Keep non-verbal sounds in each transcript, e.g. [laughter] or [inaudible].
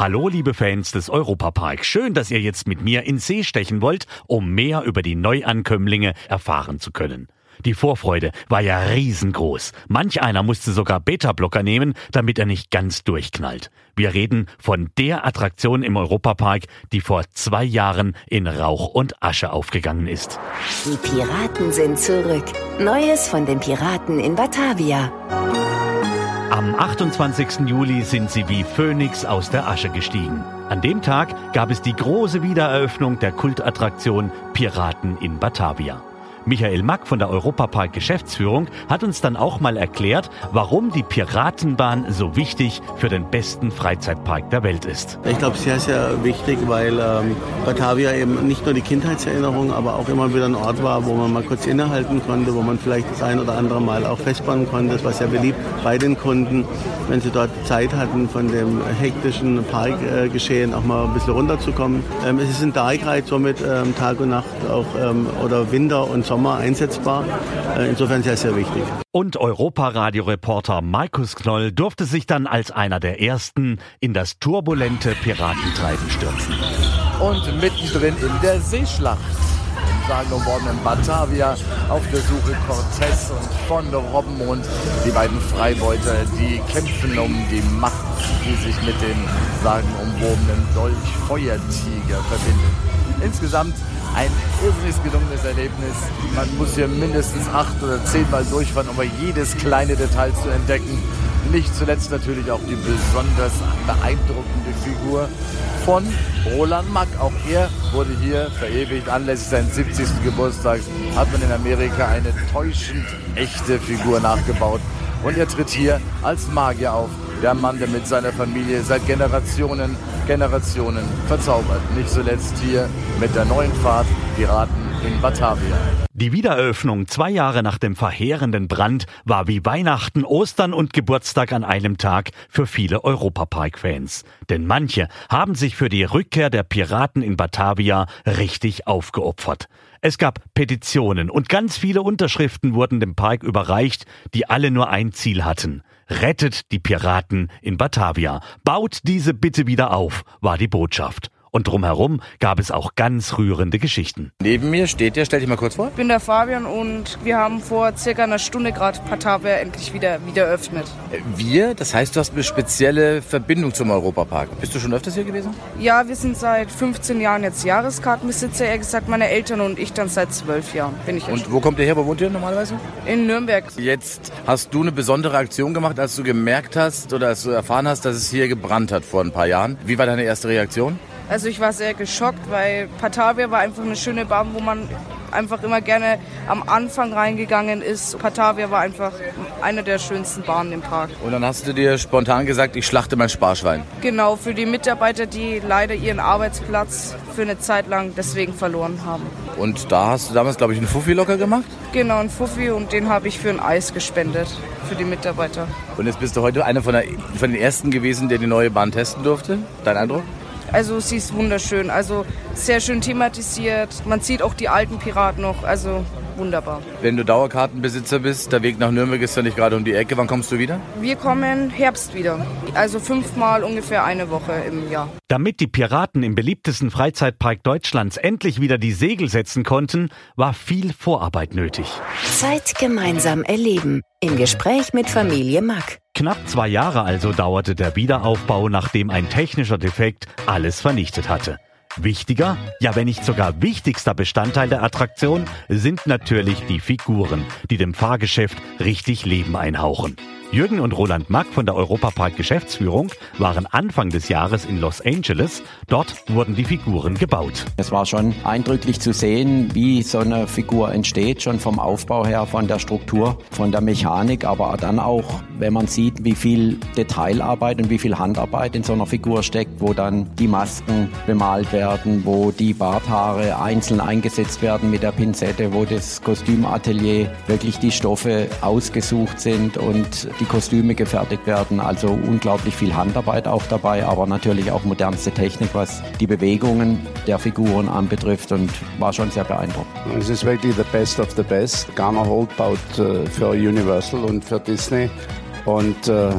Hallo, liebe Fans des Europapark. Schön, dass ihr jetzt mit mir in See stechen wollt, um mehr über die Neuankömmlinge erfahren zu können. Die Vorfreude war ja riesengroß. Manch einer musste sogar Beta-Blocker nehmen, damit er nicht ganz durchknallt. Wir reden von der Attraktion im Europapark, die vor zwei Jahren in Rauch und Asche aufgegangen ist. Die Piraten sind zurück. Neues von den Piraten in Batavia. Am 28. Juli sind sie wie Phönix aus der Asche gestiegen. An dem Tag gab es die große Wiedereröffnung der Kultattraktion Piraten in Batavia. Michael Mack von der Europapark Geschäftsführung hat uns dann auch mal erklärt, warum die Piratenbahn so wichtig für den besten Freizeitpark der Welt ist. Ich glaube, sehr, sehr wichtig, weil ähm, Batavia eben nicht nur die Kindheitserinnerung, aber auch immer wieder ein Ort war, wo man mal kurz innehalten konnte, wo man vielleicht das ein oder andere Mal auch festbauen konnte. Das war sehr beliebt bei den Kunden, wenn sie dort Zeit hatten, von dem hektischen Parkgeschehen auch mal ein bisschen runterzukommen. Ähm, es ist ein Darkreich, somit ähm, Tag und Nacht auch ähm, oder Winter und Sommer einsetzbar. Äh, insofern sehr, sehr wichtig. Und Europaradioreporter Markus Knoll durfte sich dann als einer der ersten in das turbulente Piratentreiben stürzen. Und mittendrin in der Seeschlacht im sagenumwobenen Batavia auf der Suche Cortez und von Robben und die beiden Freibeuter, die kämpfen um die Macht, die sich mit dem sagenumwobenen Dolch Feuertiger verbindet. Insgesamt ein irrsinnig gelungenes Erlebnis. Man muss hier mindestens acht oder zehnmal durchfahren, um jedes kleine Detail zu entdecken. Nicht zuletzt natürlich auch die besonders beeindruckende Figur von Roland Mack. Auch er wurde hier verewigt. Anlässlich seines 70. Geburtstags hat man in Amerika eine täuschend echte Figur nachgebaut. Und er tritt hier als Magier auf. Der Mann, der mit seiner Familie seit Generationen, Generationen verzaubert. Nicht zuletzt hier mit der neuen Fahrt Piraten in Batavia. Die Wiedereröffnung zwei Jahre nach dem verheerenden Brand war wie Weihnachten, Ostern und Geburtstag an einem Tag für viele Europapark-Fans. Denn manche haben sich für die Rückkehr der Piraten in Batavia richtig aufgeopfert. Es gab Petitionen und ganz viele Unterschriften wurden dem Park überreicht, die alle nur ein Ziel hatten. Rettet die Piraten in Batavia. Baut diese bitte wieder auf, war die Botschaft. Und drumherum gab es auch ganz rührende Geschichten. Neben mir steht der, stell dich mal kurz vor. Ich bin der Fabian und wir haben vor circa einer Stunde gerade Batavia endlich wieder, wieder eröffnet. Wir, das heißt, du hast eine spezielle Verbindung zum Europapark. Bist du schon öfters hier gewesen? Ja, wir sind seit 15 Jahren jetzt Jahreskartenbesitzer. Eher gesagt, meine Eltern und ich dann seit 12 Jahren bin ich. Und wo kommt ihr her? Wo wohnt ihr normalerweise? In Nürnberg. Jetzt hast du eine besondere Aktion gemacht, als du gemerkt hast oder als du erfahren hast, dass es hier gebrannt hat vor ein paar Jahren. Wie war deine erste Reaktion? Also ich war sehr geschockt, weil Batavia war einfach eine schöne Bahn, wo man einfach immer gerne am Anfang reingegangen ist. Batavia war einfach eine der schönsten Bahnen im Park. Und dann hast du dir spontan gesagt, ich schlachte mein Sparschwein. Genau, für die Mitarbeiter, die leider ihren Arbeitsplatz für eine Zeit lang deswegen verloren haben. Und da hast du damals, glaube ich, einen Fuffi locker gemacht? Genau, einen Fuffi und den habe ich für ein Eis gespendet, für die Mitarbeiter. Und jetzt bist du heute einer von, der, von den Ersten gewesen, der die neue Bahn testen durfte. Dein Eindruck? Also sie ist wunderschön, also sehr schön thematisiert. Man sieht auch die alten Piraten noch, also wunderbar. Wenn du Dauerkartenbesitzer bist, der Weg nach Nürnberg ist ja nicht gerade um die Ecke. Wann kommst du wieder? Wir kommen Herbst wieder, also fünfmal ungefähr eine Woche im Jahr. Damit die Piraten im beliebtesten Freizeitpark Deutschlands endlich wieder die Segel setzen konnten, war viel Vorarbeit nötig. Zeit gemeinsam erleben. Im Gespräch mit Familie Mack. Knapp zwei Jahre also dauerte der Wiederaufbau, nachdem ein technischer Defekt alles vernichtet hatte. Wichtiger, ja wenn nicht sogar wichtigster Bestandteil der Attraktion sind natürlich die Figuren, die dem Fahrgeschäft richtig Leben einhauchen. Jürgen und Roland Mack von der Europapark Geschäftsführung waren Anfang des Jahres in Los Angeles. Dort wurden die Figuren gebaut. Es war schon eindrücklich zu sehen, wie so eine Figur entsteht, schon vom Aufbau her, von der Struktur, von der Mechanik, aber dann auch, wenn man sieht, wie viel Detailarbeit und wie viel Handarbeit in so einer Figur steckt, wo dann die Masken bemalt werden, wo die Barthaare einzeln eingesetzt werden mit der Pinzette, wo das Kostümatelier wirklich die Stoffe ausgesucht sind und die Kostüme gefertigt werden. Also unglaublich viel Handarbeit auch dabei, aber natürlich auch modernste Technik, was die Bewegungen der Figuren anbetrifft und war schon sehr beeindruckend. Es ist wirklich the best of the best. Garner Holt baut äh, für Universal und für Disney und äh,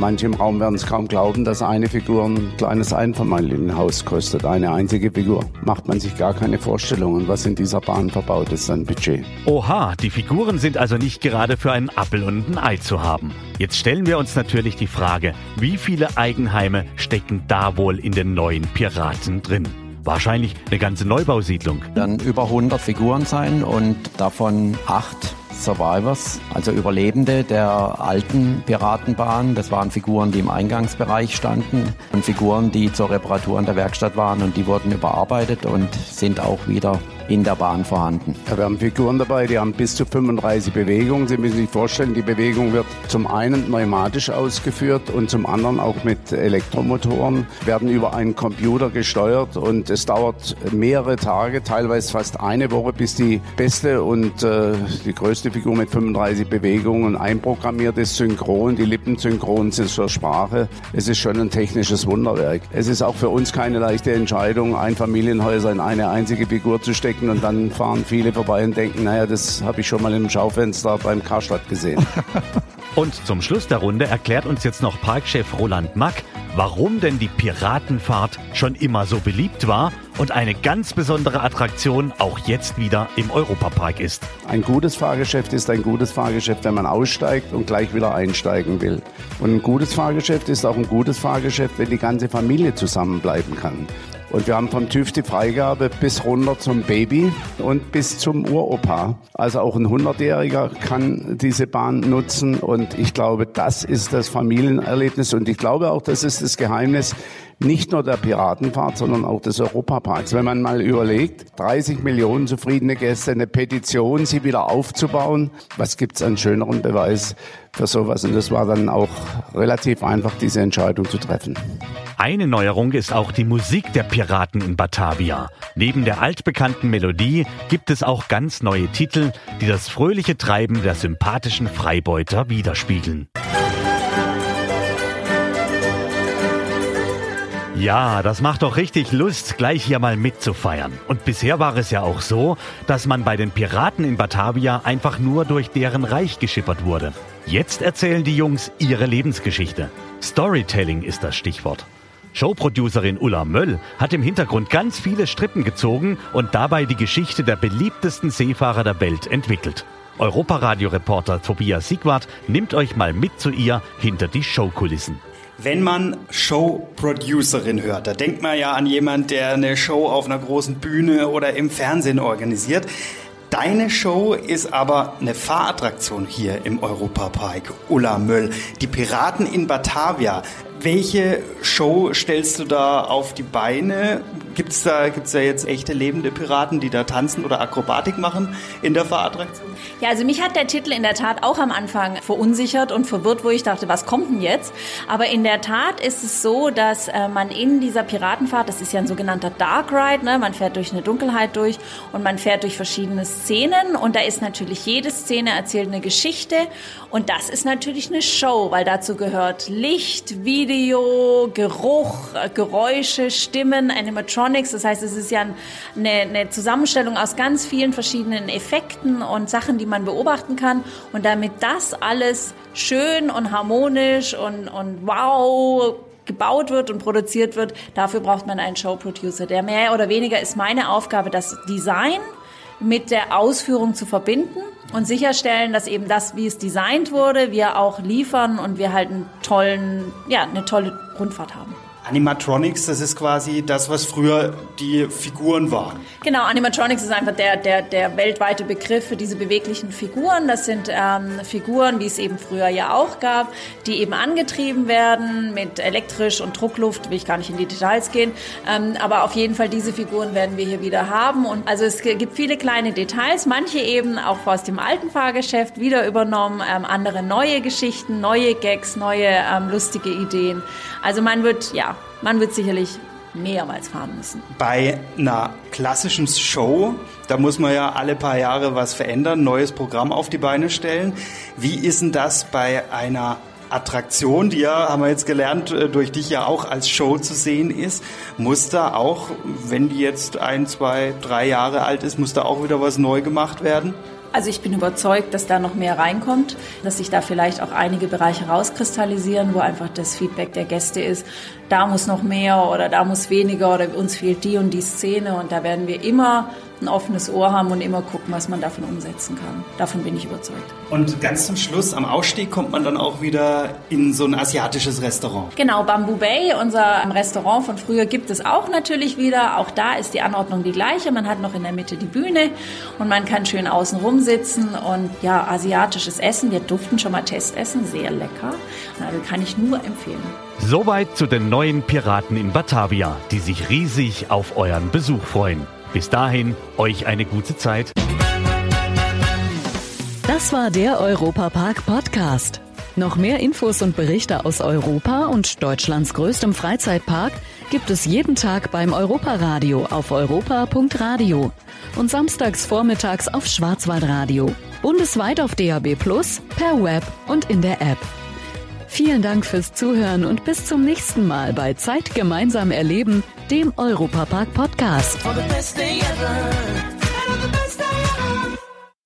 Manche im Raum werden es kaum glauben, dass eine Figur ein kleines Einfamilienhaus kostet. Eine einzige Figur. Macht man sich gar keine Vorstellungen, was in dieser Bahn verbaut ist an Budget. Oha, die Figuren sind also nicht gerade für einen Appel und ein Ei zu haben. Jetzt stellen wir uns natürlich die Frage, wie viele Eigenheime stecken da wohl in den neuen Piraten drin? Wahrscheinlich eine ganze Neubausiedlung. Dann über 100 Figuren sein und davon acht Survivors, also Überlebende der alten Piratenbahn. Das waren Figuren, die im Eingangsbereich standen und Figuren, die zur Reparatur in der Werkstatt waren und die wurden überarbeitet und sind auch wieder in der Bahn vorhanden. Wir haben Figuren dabei, die haben bis zu 35 Bewegungen. Sie müssen sich vorstellen, die Bewegung wird zum einen pneumatisch ausgeführt und zum anderen auch mit Elektromotoren, werden über einen Computer gesteuert und es dauert mehrere Tage, teilweise fast eine Woche, bis die beste und äh, die größte Figur mit 35 Bewegungen einprogrammiert ist, synchron, die Lippen synchron sind zur Sprache. Es ist schon ein technisches Wunderwerk. Es ist auch für uns keine leichte Entscheidung, ein Familienhäuser in eine einzige Figur zu stecken und dann fahren viele vorbei und denken, naja, das habe ich schon mal im Schaufenster beim Karstadt gesehen. [laughs] und zum Schluss der Runde erklärt uns jetzt noch Parkchef Roland Mack, warum denn die Piratenfahrt schon immer so beliebt war und eine ganz besondere Attraktion auch jetzt wieder im Europapark ist. Ein gutes Fahrgeschäft ist ein gutes Fahrgeschäft, wenn man aussteigt und gleich wieder einsteigen will. Und ein gutes Fahrgeschäft ist auch ein gutes Fahrgeschäft, wenn die ganze Familie zusammenbleiben kann. Und wir haben vom TÜV die Freigabe bis runter zum Baby und bis zum Uropa. Also auch ein 100-Jähriger kann diese Bahn nutzen. Und ich glaube, das ist das Familienerlebnis. Und ich glaube auch, das ist das Geheimnis nicht nur der Piratenfahrt, sondern auch des Europaparks. Wenn man mal überlegt, 30 Millionen zufriedene Gäste, eine Petition, sie wieder aufzubauen, was gibt's an schöneren Beweis für sowas? Und das war dann auch relativ einfach, diese Entscheidung zu treffen. Eine Neuerung ist auch die Musik der Piraten in Batavia. Neben der altbekannten Melodie gibt es auch ganz neue Titel, die das fröhliche Treiben der sympathischen Freibeuter widerspiegeln. Ja, das macht doch richtig Lust, gleich hier mal mitzufeiern. Und bisher war es ja auch so, dass man bei den Piraten in Batavia einfach nur durch deren Reich geschippert wurde. Jetzt erzählen die Jungs ihre Lebensgeschichte. Storytelling ist das Stichwort. Showproducerin Ulla Möll hat im Hintergrund ganz viele Strippen gezogen und dabei die Geschichte der beliebtesten Seefahrer der Welt entwickelt. Europaradio-Reporter Tobias Siegwart nimmt euch mal mit zu ihr hinter die Showkulissen. Wenn man Showproducerin hört, da denkt man ja an jemanden, der eine Show auf einer großen Bühne oder im Fernsehen organisiert. Deine Show ist aber eine Fahrattraktion hier im Europapark. Ulla Möll, die Piraten in Batavia. Welche Show stellst du da auf die Beine? Gibt es da, gibt's da jetzt echte lebende Piraten, die da tanzen oder Akrobatik machen in der Fahrattraktion? Ja, also mich hat der Titel in der Tat auch am Anfang verunsichert und verwirrt, wo ich dachte, was kommt denn jetzt? Aber in der Tat ist es so, dass äh, man in dieser Piratenfahrt, das ist ja ein sogenannter Dark Ride, ne? man fährt durch eine Dunkelheit durch und man fährt durch verschiedene Szenen und da ist natürlich jede Szene erzählt eine Geschichte und das ist natürlich eine Show, weil dazu gehört Licht, Video, Geruch, äh, Geräusche, Stimmen, Animatronics Electronics. Das heißt, es ist ja eine, eine Zusammenstellung aus ganz vielen verschiedenen Effekten und Sachen, die man beobachten kann. Und damit das alles schön und harmonisch und, und wow gebaut wird und produziert wird, dafür braucht man einen Showproducer. Der mehr oder weniger ist meine Aufgabe, das Design mit der Ausführung zu verbinden und sicherstellen, dass eben das, wie es designt wurde, wir auch liefern und wir halt einen tollen, ja, eine tolle Rundfahrt haben. Animatronics, das ist quasi das, was früher die Figuren waren. Genau, Animatronics ist einfach der, der, der weltweite Begriff für diese beweglichen Figuren. Das sind ähm, Figuren, wie es eben früher ja auch gab, die eben angetrieben werden mit elektrisch und Druckluft, will ich gar nicht in die Details gehen. Ähm, aber auf jeden Fall diese Figuren werden wir hier wieder haben. Und also es gibt viele kleine Details, manche eben auch aus dem alten Fahrgeschäft wieder übernommen, ähm, andere neue Geschichten, neue Gags, neue ähm, lustige Ideen. Also man wird, ja, man wird sicherlich mehrmals fahren müssen. Bei einer klassischen Show, da muss man ja alle paar Jahre was verändern, neues Programm auf die Beine stellen. Wie ist denn das bei einer Attraktion, die ja, haben wir jetzt gelernt, äh, durch dich ja auch als Show zu sehen ist, muss da auch, wenn die jetzt ein, zwei, drei Jahre alt ist, muss da auch wieder was neu gemacht werden? Also ich bin überzeugt, dass da noch mehr reinkommt, dass sich da vielleicht auch einige Bereiche rauskristallisieren, wo einfach das Feedback der Gäste ist, da muss noch mehr oder da muss weniger oder uns fehlt die und die Szene und da werden wir immer ein offenes Ohr haben und immer gucken, was man davon umsetzen kann. Davon bin ich überzeugt. Und ganz zum Schluss, am Ausstieg kommt man dann auch wieder in so ein asiatisches Restaurant. Genau, Bamboo Bay, unser Restaurant von früher, gibt es auch natürlich wieder. Auch da ist die Anordnung die gleiche. Man hat noch in der Mitte die Bühne und man kann schön außen rum sitzen und ja, asiatisches Essen. Wir durften schon mal Testessen, sehr lecker. Also kann ich nur empfehlen. Soweit zu den neuen Piraten in Batavia, die sich riesig auf euren Besuch freuen. Bis dahin, euch eine gute Zeit. Das war der Europapark Podcast. Noch mehr Infos und Berichte aus Europa und Deutschlands größtem Freizeitpark gibt es jeden Tag beim Europaradio auf europa.radio und samstags vormittags auf Schwarzwaldradio. Bundesweit auf DAB Plus, per Web und in der App. Vielen Dank fürs Zuhören und bis zum nächsten Mal bei Zeit gemeinsam erleben, dem Europapark Podcast.